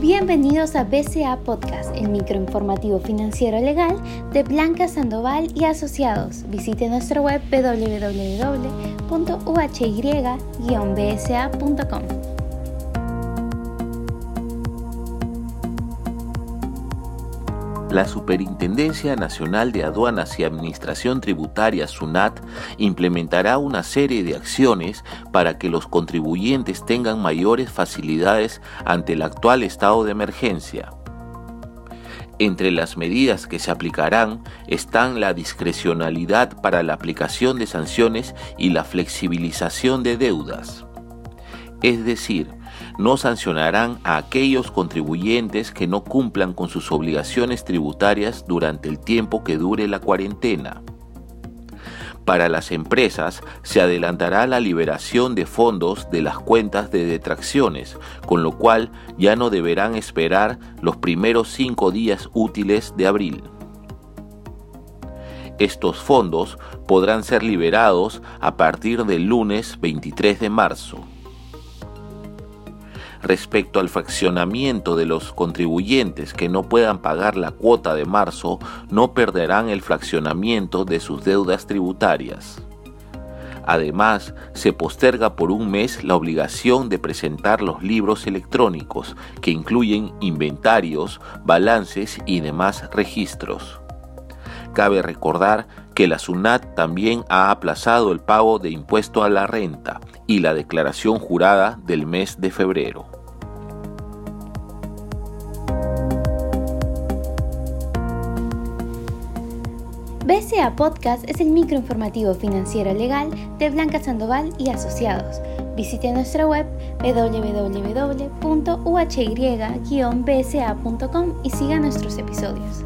Bienvenidos a BCA Podcast, el microinformativo financiero legal de Blanca Sandoval y Asociados. Visite nuestra web www.uhy-bsa.com. La Superintendencia Nacional de Aduanas y Administración Tributaria, SUNAT, implementará una serie de acciones para que los contribuyentes tengan mayores facilidades ante el actual estado de emergencia. Entre las medidas que se aplicarán están la discrecionalidad para la aplicación de sanciones y la flexibilización de deudas. Es decir, no sancionarán a aquellos contribuyentes que no cumplan con sus obligaciones tributarias durante el tiempo que dure la cuarentena. Para las empresas se adelantará la liberación de fondos de las cuentas de detracciones, con lo cual ya no deberán esperar los primeros cinco días útiles de abril. Estos fondos podrán ser liberados a partir del lunes 23 de marzo. Respecto al fraccionamiento de los contribuyentes que no puedan pagar la cuota de marzo, no perderán el fraccionamiento de sus deudas tributarias. Además, se posterga por un mes la obligación de presentar los libros electrónicos, que incluyen inventarios, balances y demás registros. Cabe recordar que la SUNAT también ha aplazado el pago de impuesto a la renta y la declaración jurada del mes de febrero. BCA Podcast es el microinformativo financiero legal de Blanca Sandoval y Asociados. Visite nuestra web www.uhy-bsa.com y siga nuestros episodios.